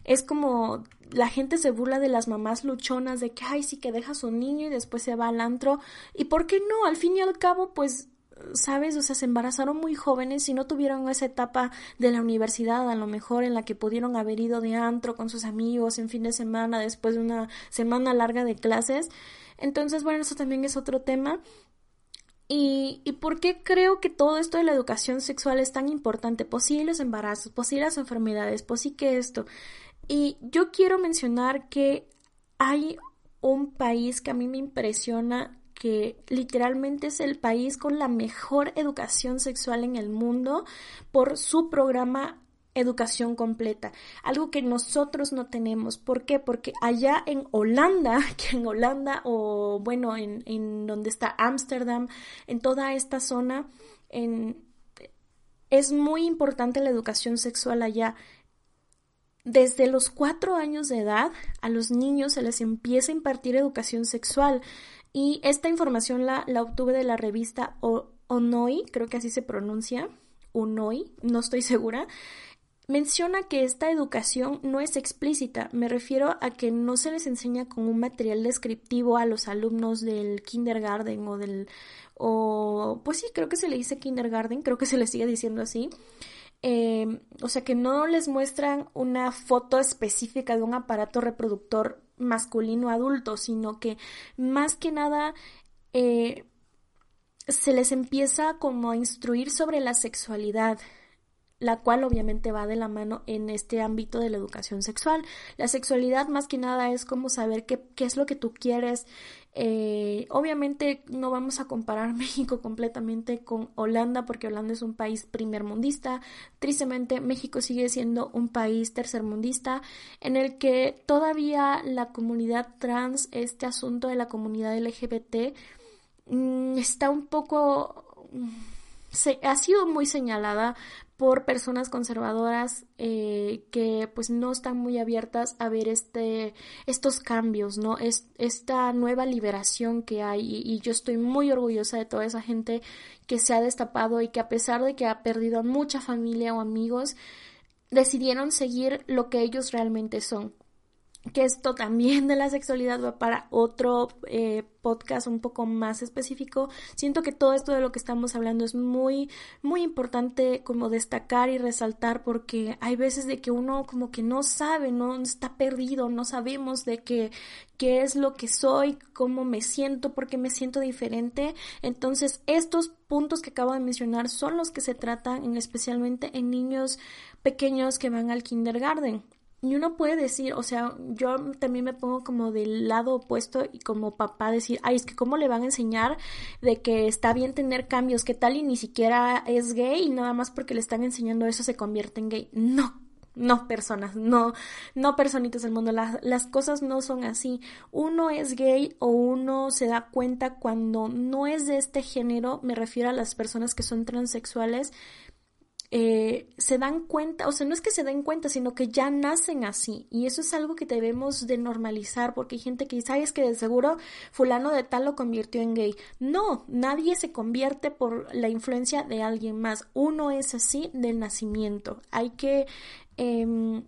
es como la gente se burla de las mamás luchonas de que, ay, sí que deja a su niño y después se va al antro. ¿Y por qué no? Al fin y al cabo, pues ¿sabes? O sea, se embarazaron muy jóvenes y no tuvieron esa etapa de la universidad, a lo mejor en la que pudieron haber ido de antro con sus amigos en fin de semana, después de una semana larga de clases. Entonces, bueno, eso también es otro tema. ¿Y, ¿Y por qué creo que todo esto de la educación sexual es tan importante? Posibles embarazos, posibles enfermedades, pues sí que esto. Y yo quiero mencionar que hay un país que a mí me impresiona que literalmente es el país con la mejor educación sexual en el mundo por su programa educación completa, algo que nosotros no tenemos. ¿Por qué? Porque allá en Holanda, que en Holanda o bueno, en, en donde está Ámsterdam, en toda esta zona, en, es muy importante la educación sexual allá. Desde los cuatro años de edad a los niños se les empieza a impartir educación sexual. Y esta información la, obtuve de la revista Onoi, creo que así se pronuncia, Onoi, no estoy segura. Menciona que esta educación no es explícita, me refiero a que no se les enseña con un material descriptivo a los alumnos del kindergarten o del o pues sí, creo que se le dice kindergarten, creo que se le sigue diciendo así. Em, o sea que no les muestran una foto específica de un aparato reproductor masculino adulto, sino que más que nada eh, se les empieza como a instruir sobre la sexualidad, la cual obviamente va de la mano en este ámbito de la educación sexual. La sexualidad más que nada es como saber qué, qué es lo que tú quieres. Eh, obviamente no vamos a comparar México completamente con Holanda porque Holanda es un país primermundista. Tristemente México sigue siendo un país tercermundista en el que todavía la comunidad trans, este asunto de la comunidad LGBT, mm, está un poco... Se, ha sido muy señalada por personas conservadoras eh, que pues no están muy abiertas a ver este estos cambios no es esta nueva liberación que hay y, yo estoy muy orgullosa de toda esa gente que se ha destapado y que a pesar de que ha perdido a mucha familia o amigos decidieron seguir lo que ellos realmente son que esto también de la sexualidad va para otro eh, podcast un poco más específico. Siento que todo esto de lo que estamos hablando es muy, muy importante como destacar y resaltar porque hay veces de que uno como que no sabe, no está perdido, no sabemos de qué, qué es lo que soy, cómo me siento, por qué me siento diferente. Entonces, estos puntos que acabo de mencionar son los que se tratan especialmente en niños pequeños que van al kindergarten. Y uno puede decir, o sea, yo también me pongo como del lado opuesto y como papá decir, ay, es que cómo le van a enseñar de que está bien tener cambios, que tal y ni siquiera es gay y nada más porque le están enseñando eso se convierte en gay. No, no personas, no, no personitas del mundo, las, las cosas no son así. Uno es gay o uno se da cuenta cuando no es de este género, me refiero a las personas que son transexuales, eh, se dan cuenta, o sea, no es que se den cuenta, sino que ya nacen así. Y eso es algo que debemos de normalizar, porque hay gente que dice, ay, es que de seguro fulano de tal lo convirtió en gay. No, nadie se convierte por la influencia de alguien más. Uno es así del nacimiento. Hay que em,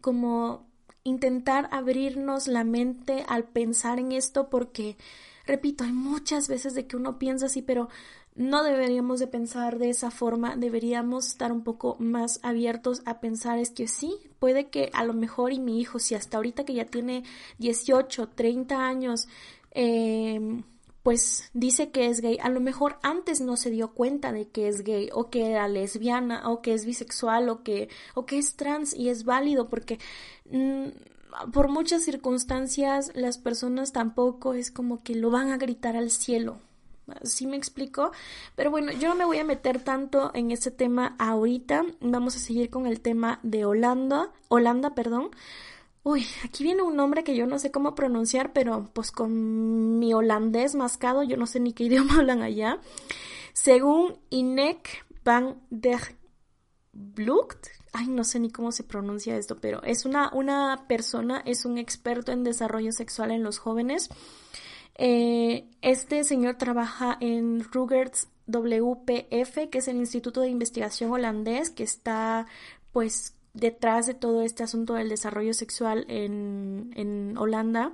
como intentar abrirnos la mente al pensar en esto porque, repito, hay muchas veces de que uno piensa así, pero no deberíamos de pensar de esa forma, deberíamos estar un poco más abiertos a pensar es que sí, puede que a lo mejor y mi hijo, si hasta ahorita que ya tiene 18, 30 años, em, pues dice que es gay, a lo mejor antes no se dio cuenta de que es gay o que era lesbiana o que es bisexual o que o que es trans y es válido porque mm, por muchas circunstancias las personas tampoco es como que lo van a gritar al cielo. ¿Sí me explico? Pero bueno, yo no me voy a meter tanto en ese tema ahorita. Vamos a seguir con el tema de Holanda, Holanda, perdón. Uy, aquí viene un nombre que yo no sé cómo pronunciar, pero pues con mi holandés mascado, yo no sé ni qué idioma hablan allá. Según Inek van der Blucht, ay, no sé ni cómo se pronuncia esto, pero es una, una persona, es un experto en desarrollo sexual en los jóvenes. Eh, este señor trabaja en Rugers WPF, que es el Instituto de Investigación holandés, que está pues detrás de todo este asunto del desarrollo sexual en, en Holanda.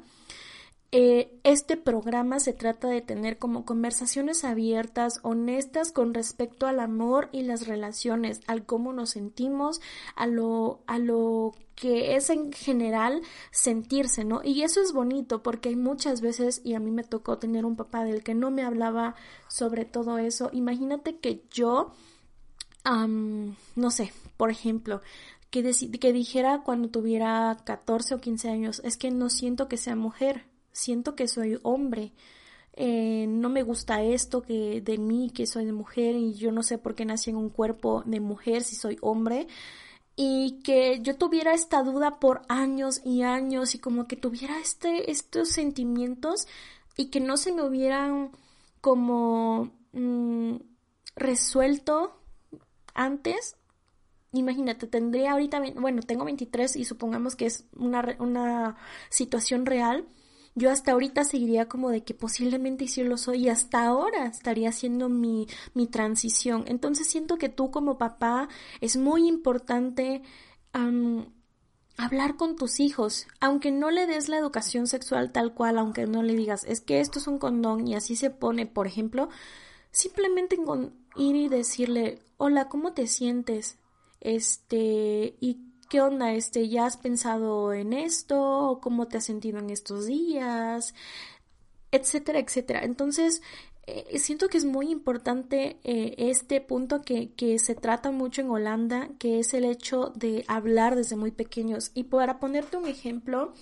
Eh, este programa se trata de tener como conversaciones abiertas, honestas con respecto al amor y las relaciones, al cómo nos sentimos, a lo, a lo que es en general sentirse, ¿no? Y eso es bonito porque hay muchas veces, y a mí me tocó tener un papá del que no me hablaba sobre todo eso. Imagínate que yo, no sé, por ejemplo, que, que dijera cuando tuviera 14 o 15 años, es que no siento que sea mujer, siento que soy hombre. Eh, no me gusta esto que de mí que soy de mujer y yo no sé por qué nací en un cuerpo de mujer si soy hombre y que yo tuviera esta duda por años y años y como que tuviera este estos sentimientos y que no se me hubieran como mm, resuelto antes imagínate, tendría ahorita, bueno, tengo 23 y supongamos que es una, una situación real, yo hasta ahorita seguiría como de que posiblemente sí lo soy y hasta ahora estaría haciendo mi, mi transición. Entonces siento que tú como papá es muy importante hablar con tus hijos, aunque no le des la educación sexual tal cual, aunque no le digas, es que esto es un condón y así se pone, por ejemplo, simplemente ir y decirle, hola, ¿cómo te sientes? Este, qué onda, este, ¿ya has pensado en esto? ¿Cómo te has sentido en estos días? Etcétera, etcétera. Entonces, eh, siento que es muy importante eh, este punto que, que, se trata mucho en Holanda, que es el hecho de hablar desde muy pequeños. Y para ponerte un ejemplo,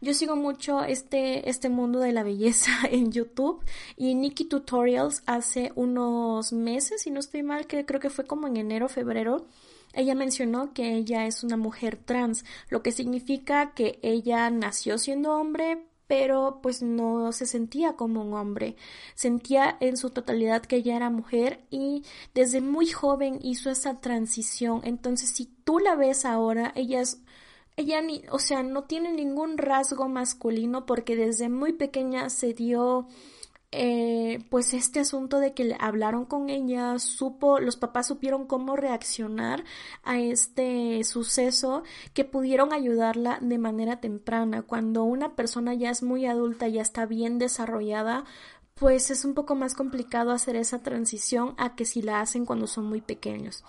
yo sigo mucho este, este mundo de la belleza en YouTube y Nikki Tutorials hace unos meses, si no estoy mal, que creo que fue como en enero, febrero, ella mencionó que ella es una mujer trans, lo que significa que ella nació siendo hombre, pero pues no se sentía como un hombre, sentía en su totalidad que ella era mujer y desde muy joven hizo esa transición. Entonces, si tú la ves ahora, ella es ella ni, o sea, no tiene ningún rasgo masculino porque desde muy pequeña se dio eh, pues este asunto de que hablaron con ella, supo, los papás supieron cómo reaccionar a este suceso, que pudieron ayudarla de manera temprana. Cuando una persona ya es muy adulta, ya está bien desarrollada, pues es un poco más complicado hacer esa transición a que si la hacen cuando son muy pequeños.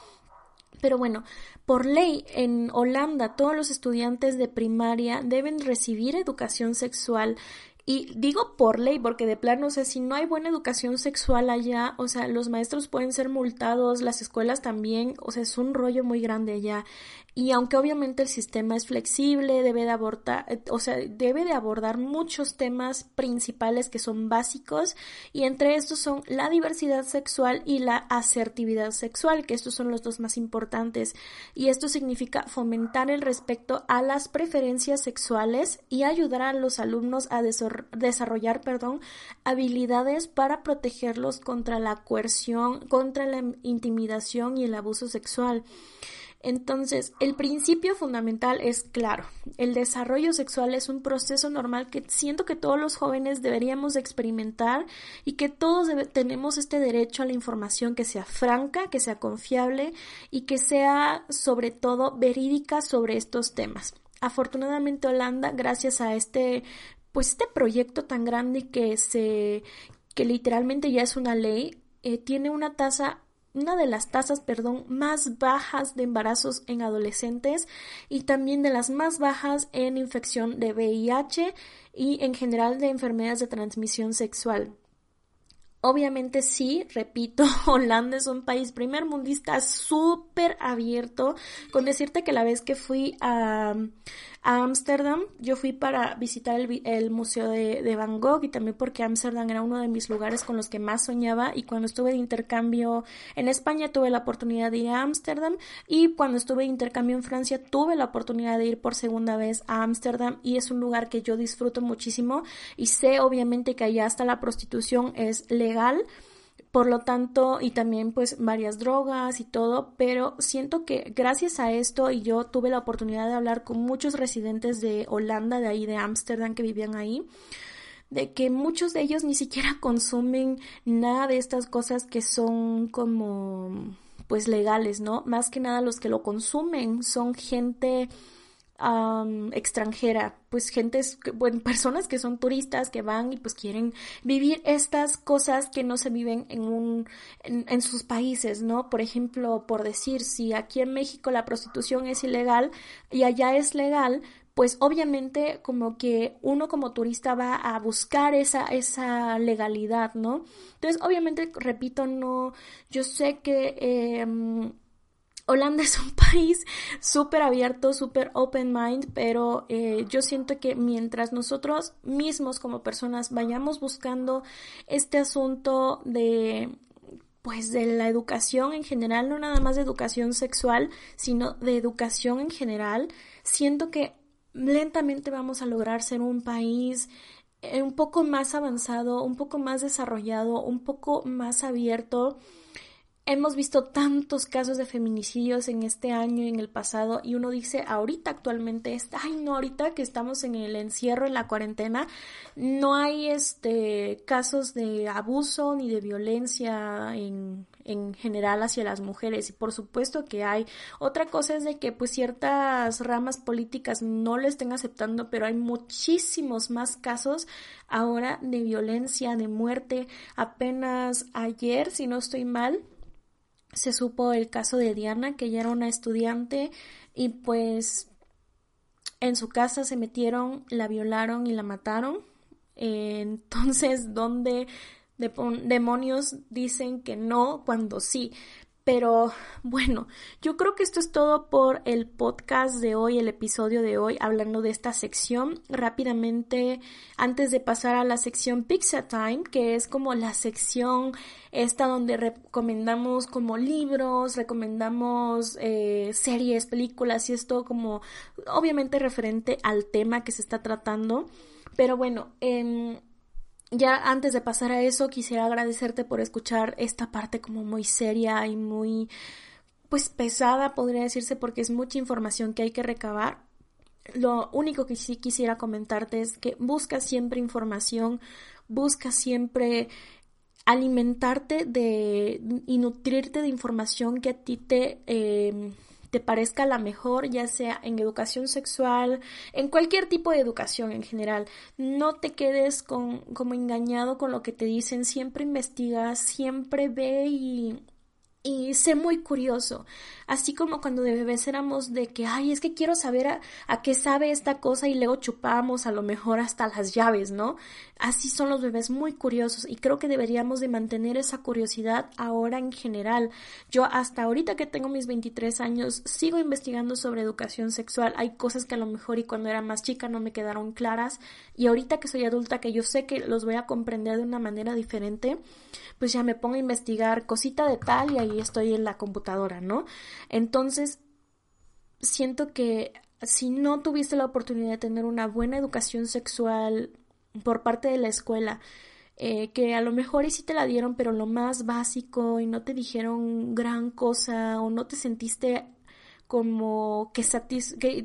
Pero bueno, por ley en Holanda todos los estudiantes de primaria deben recibir educación sexual y digo por ley, porque de plano, o sea, si no hay buena educación sexual allá, o sea, los maestros pueden ser multados, las escuelas también, o sea, es un rollo muy grande allá. Y aunque obviamente el sistema es flexible, debe de abordar, eh, o sea, debe de abordar muchos temas principales que son básicos y entre estos son la diversidad sexual y la asertividad sexual, que estos son los dos más importantes. Y esto significa fomentar el respeto a las preferencias sexuales y ayudar a los alumnos a desarrollar perdón, habilidades para protegerlos contra la coerción, contra la intimidación y el abuso sexual. Entonces, el principio fundamental es claro. El desarrollo sexual es un proceso normal que siento que todos los jóvenes deberíamos experimentar y que todos tenemos este derecho a la información que sea franca, que sea confiable y que sea sobre todo verídica sobre estos temas. Afortunadamente Holanda, gracias a este pues este proyecto tan grande que se que literalmente ya es una ley, eh, tiene una tasa una de las tasas, perdón, más bajas de embarazos en adolescentes y también de las más bajas en infección de VIH y en general de enfermedades de transmisión sexual. Obviamente sí, repito, Holanda es un país primer mundista súper abierto. Con decirte que la vez que fui a, Ámsterdam, yo fui para visitar el, Museo de, Van Gogh y también porque Ámsterdam era uno de mis lugares con los que más soñaba. Y cuando estuve de intercambio en España tuve la oportunidad de ir a Ámsterdam. Y cuando estuve de intercambio en Francia tuve la oportunidad de ir por segunda vez a Ámsterdam. Y es un lugar que yo disfruto muchísimo. Y sé obviamente que allá hasta la prostitución es legal por lo tanto, y también pues varias drogas y todo, pero siento que gracias a esto y yo tuve la oportunidad de hablar con muchos residentes de Holanda, de ahí de Ámsterdam que vivían ahí, de que muchos de ellos ni siquiera consumen nada de estas cosas que son como pues legales, ¿no? Más que nada los que lo consumen son gente extranjera, pues gentes, bueno, personas que son turistas que van y pues quieren vivir estas cosas que no se viven en un, en, sus países, ¿no? Por ejemplo, por decir, si aquí en México la prostitución es ilegal y allá es legal, pues obviamente como que uno como turista va a buscar esa, esa legalidad, ¿no? Entonces, obviamente, repito, no, yo sé que eh, Holanda es un país súper abierto, súper open mind, pero eh, yo siento que mientras nosotros mismos como personas vayamos buscando este asunto de pues de la educación en general, no nada más de educación sexual, sino de educación en general, siento que lentamente vamos a lograr ser un país eh, un poco más avanzado, un poco más desarrollado, un poco más abierto Hemos visto tantos casos de feminicidios en este año y en el pasado y uno dice ahorita actualmente está, ay no, ahorita que estamos en el encierro, en la cuarentena, no hay este casos de abuso ni de violencia en, en general hacia las mujeres y por supuesto que hay. Otra cosa es de que pues ciertas ramas políticas no lo estén aceptando, pero hay muchísimos más casos ahora de violencia, de muerte. Apenas ayer, si no estoy mal, se supo el caso de Diana, que ella era una estudiante y pues en su casa se metieron, la violaron y la mataron. Entonces, ¿dónde demonios dicen que no cuando sí? Pero bueno, yo creo que esto es todo por el podcast de hoy, el episodio de hoy, hablando de esta sección. Rápidamente, antes de pasar a la sección Pizza Time, que es como la sección esta donde recomendamos como libros, recomendamos eh, series, películas y esto como obviamente referente al tema que se está tratando. Pero bueno, eh, ya antes de pasar a eso, quisiera agradecerte por escuchar esta parte como muy seria y muy, pues pesada, podría decirse, porque es mucha información que hay que recabar. Lo único que sí quisiera comentarte es que busca siempre información, busca siempre alimentarte de y nutrirte de información que a ti te eh, te parezca la mejor, ya sea en educación sexual, en cualquier tipo de educación en general. No te quedes con, como engañado con lo que te dicen, siempre investiga, siempre ve y y sé muy curioso, así como cuando de bebés éramos de que, ay, es que quiero saber a, qué sabe esta cosa y luego chupamos a lo mejor hasta las llaves, ¿no? Así son los bebés muy curiosos y creo que deberíamos de mantener esa curiosidad ahora en general. Yo hasta ahorita que tengo mis 23 años sigo investigando sobre educación sexual. Hay cosas que a lo mejor y cuando era más chica no me quedaron claras y ahorita que soy adulta que yo sé que los voy a comprender de una manera diferente, pues ya me pongo a investigar cosita de tal y ahí estoy en la computadora, ¿no? Entonces, siento que si no tuviste la oportunidad de tener una buena educación sexual por parte de la escuela. Eh, que a lo mejor y sí te la dieron, pero lo más básico y no te dijeron gran cosa o no te sentiste como que,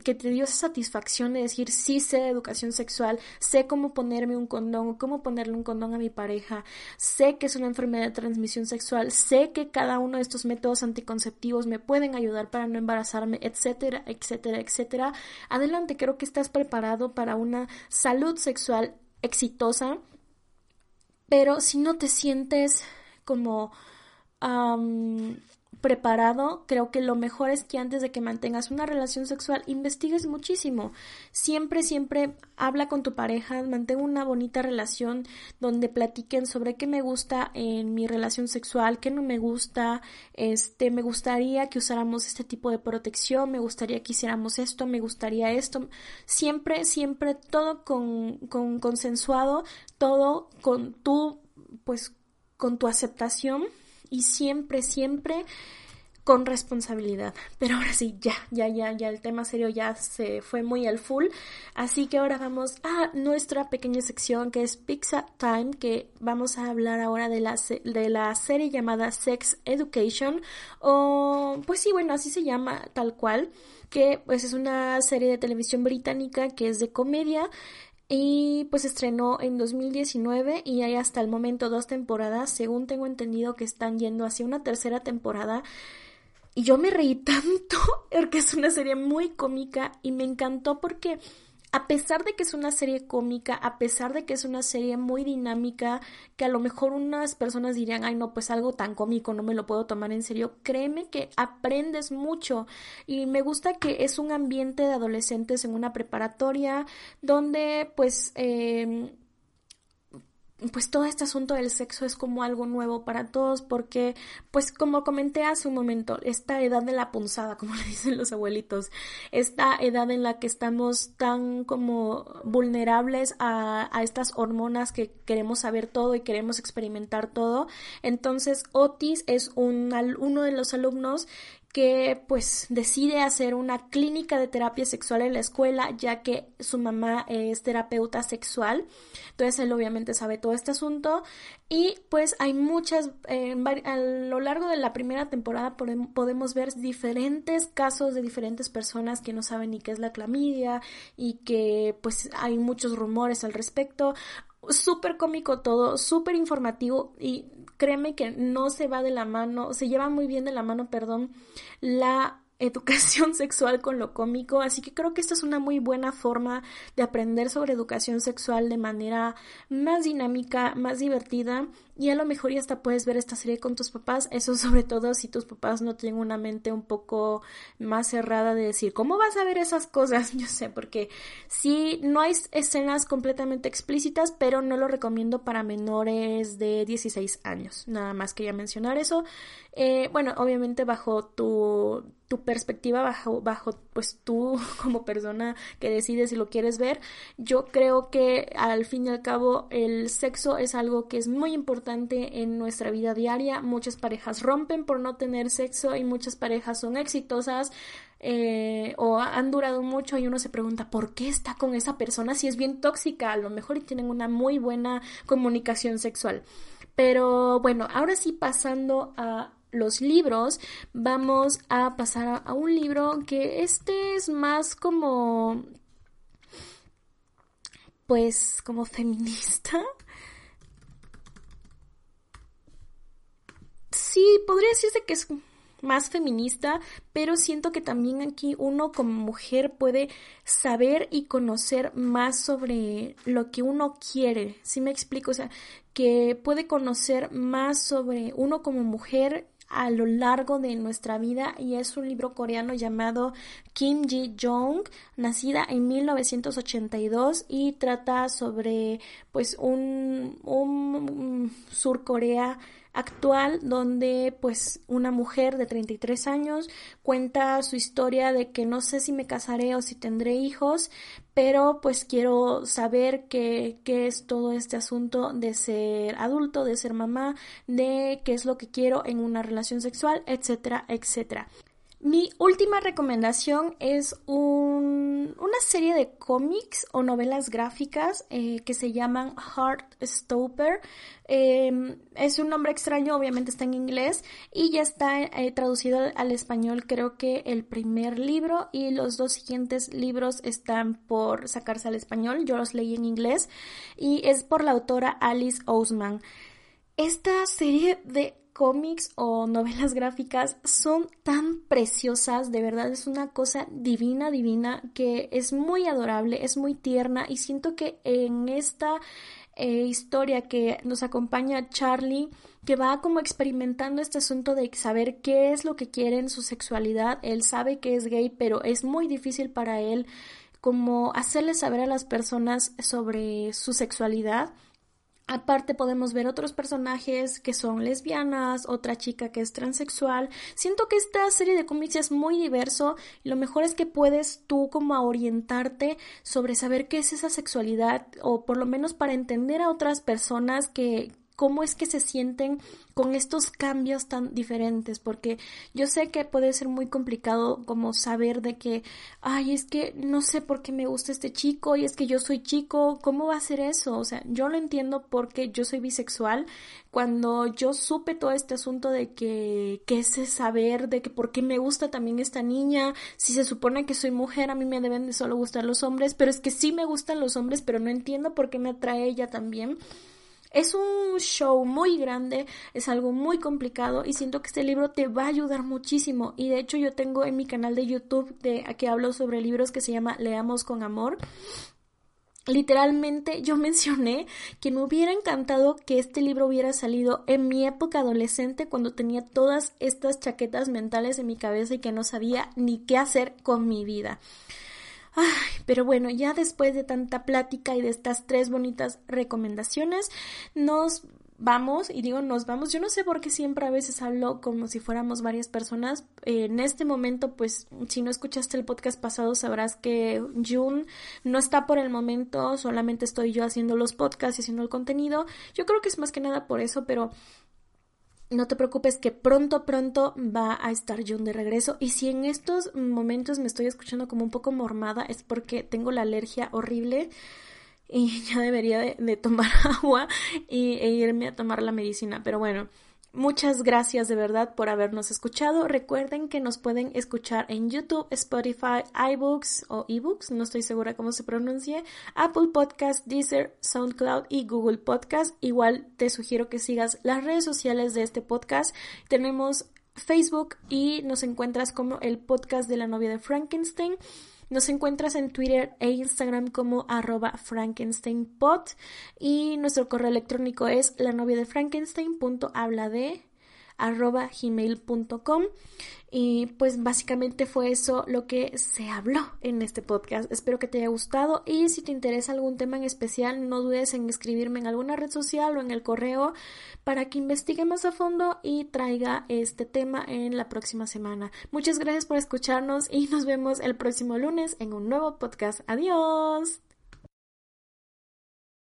que, te dio esa satisfacción de decir sí sé educación sexual, sé cómo ponerme un condón, cómo ponerle un condón a mi pareja, sé que es una enfermedad de transmisión sexual, sé que cada uno de estos métodos anticonceptivos me pueden ayudar para no embarazarme, etcétera, etcétera, etcétera. Adelante, creo que estás preparado para una salud sexual exitosa, pero si no te sientes como preparado, creo que lo mejor es que antes de que mantengas una relación sexual investigues muchísimo. Siempre, siempre habla con tu pareja, mantén una bonita relación donde platiquen sobre qué me gusta en mi relación sexual, qué no me gusta, este, me gustaría que usáramos este tipo de protección, me gustaría que hiciéramos esto, me gustaría esto. Siempre, siempre todo con, con consensuado, todo con tu, pues, con tu aceptación y siempre, siempre con responsabilidad. Pero ahora sí, ya, ya, ya, ya el tema serio ya se fue muy al full. Así que ahora vamos a nuestra pequeña sección que es Pizza Time, que vamos a hablar ahora de la, de la serie llamada Sex Education. O, pues sí, bueno, así se llama tal cual. Que pues es una serie de televisión británica que es de comedia y pues estrenó en 2019 y hay hasta el momento dos temporadas, según tengo entendido que están yendo hacia una tercera temporada. Y yo me reí tanto porque es una serie muy cómica y me encantó porque a pesar de que es una serie cómica, a pesar de que es una serie muy dinámica, que a lo mejor unas personas dirían, ay no, pues algo tan cómico, no me lo puedo tomar en serio, créeme que aprendes mucho. Y me gusta que es un ambiente de adolescentes en una preparatoria donde pues... Eh, pues todo este asunto del sexo es como algo nuevo para todos porque pues como comenté hace un momento esta edad de la punzada como le dicen los abuelitos esta edad en la que estamos tan como vulnerables a, a estas hormonas que queremos saber todo y queremos experimentar todo entonces Otis es un, uno de los alumnos que pues decide hacer una clínica de terapia sexual en la escuela ya que su mamá es terapeuta sexual. Entonces él obviamente sabe todo este asunto. Y pues hay muchas eh, a lo largo de la primera temporada podemos ver diferentes casos de diferentes personas que no saben ni qué es la clamidia y que pues hay muchos rumores al respecto. Súper cómico todo, súper informativo y créeme que no se va de la mano, se lleva muy bien de la mano, perdón, la educación sexual con lo cómico, así que creo que esta es una muy buena forma de aprender sobre educación sexual de manera más dinámica, más divertida y a lo mejor ya hasta puedes ver esta serie con tus papás, eso sobre todo si tus papás no tienen una mente un poco más cerrada de decir, ¿cómo vas a ver esas cosas? Yo sé, porque sí, no hay escenas completamente explícitas, pero no lo recomiendo para menores de 16 años, nada más quería mencionar eso. Eh, bueno, obviamente bajo tu, tu perspectiva, bajo, bajo pues tú como persona que decides si lo quieres ver, yo creo que al fin y al cabo el sexo es algo que es muy importante en nuestra vida diaria. Muchas parejas rompen por no tener sexo y muchas parejas son exitosas eh, o han durado mucho y uno se pregunta por qué está con esa persona si es bien tóxica. A lo mejor y tienen una muy buena comunicación sexual. Pero bueno, ahora sí pasando a los libros, vamos a pasar a un libro que este es más como pues como feminista sí, podría decirse que es más feminista, pero siento que también aquí uno como mujer puede saber y conocer más sobre lo que uno quiere, ¿sí me explico? O sea, que puede conocer más sobre uno como mujer a lo largo de nuestra vida y es un libro coreano llamado Kim Ji Jong, nacida en 1982 y trata sobre pues un, un Sur Corea actual donde pues una mujer de 33 años cuenta su historia de que no sé si me casaré o si tendré hijos, pero pues quiero saber qué, qué es todo este asunto de ser adulto, de ser mamá, de qué es lo que quiero en una relación sexual, etcétera, etcétera. Mi última recomendación es un una serie de cómics o novelas gráficas eh, que se llaman Heartstopper. Em, es un nombre extraño, obviamente está en inglés y ya está eh, traducido al español creo que el primer libro y los dos siguientes libros están por sacarse al español. Yo los leí en inglés y es por la autora Alice Ousman. Esta serie de cómics o novelas gráficas son tan preciosas, de verdad es una cosa divina, divina, que es muy adorable, es muy tierna y siento que en esta eh, historia que nos acompaña Charlie, que va como experimentando este asunto de saber qué es lo que quiere en su sexualidad, él sabe que es gay, pero es muy difícil para él como hacerle saber a las personas sobre su sexualidad Aparte podemos ver otros personajes que son lesbianas, otra chica que es transexual. Siento que esta serie de cómics es muy diverso y lo mejor es que puedes tú como orientarte sobre saber qué es esa sexualidad o por lo menos para entender a otras personas que, cómo es que se sienten con estos cambios tan diferentes, porque yo sé que puede ser muy complicado como saber de que, ay, es que no sé por qué me gusta este chico y es que yo soy chico, ¿cómo va a ser eso? O sea, yo lo entiendo porque yo soy bisexual. Cuando yo supe todo este asunto de que, que es saber de que por qué me gusta también esta niña, si se supone que soy mujer, a mí me deben de solo gustar los hombres, pero es que sí me gustan los hombres, pero no entiendo por qué me atrae ella también. Es un show muy grande, es algo muy complicado y siento que este libro te va a ayudar muchísimo. Y de hecho yo tengo en mi canal de YouTube de que hablo sobre libros que se llama Leamos con Amor. Literalmente yo mencioné que me hubiera encantado que este libro hubiera salido en mi época adolescente cuando tenía todas estas chaquetas mentales en mi cabeza y que no sabía ni qué hacer con mi vida. Ay, pero bueno, ya después de tanta plática y de estas tres bonitas recomendaciones, nos vamos, y digo nos vamos, yo no sé por qué siempre a veces hablo como si fuéramos varias personas. en este momento, pues, si no escuchaste el podcast pasado, sabrás que June no está por el momento, solamente estoy yo haciendo los podcasts y haciendo el contenido. Yo creo que es más que nada por eso, pero no te preocupes que pronto, pronto va a estar June de regreso. Y si en estos momentos me estoy escuchando como un poco mormada, es porque tengo la alergia horrible y ya debería de, tomar agua y, e irme a tomar la medicina. Pero bueno, Muchas gracias de verdad por habernos escuchado. Recuerden que nos pueden escuchar en YouTube, Spotify, iBooks o eBooks, no estoy segura cómo se pronuncie, Apple Podcast, Deezer, SoundCloud y Google Podcast. Igual te sugiero que sigas las redes sociales de este podcast. Tenemos Facebook y nos encuentras como el podcast de la novia de Frankenstein. Nos encuentras en Twitter e Instagram como arroba frankensteinpod y nuestro correo electrónico es la novia de Frankenstein.habla de arroba gmail.com y pues básicamente fue eso lo que se habló en este podcast. Espero que te haya gustado y si te interesa algún tema en especial no dudes en escribirme en alguna red social o en el correo para que investigue más a fondo y traiga este tema en la próxima semana. Muchas gracias por escucharnos y nos vemos el próximo lunes en un nuevo podcast. Adiós.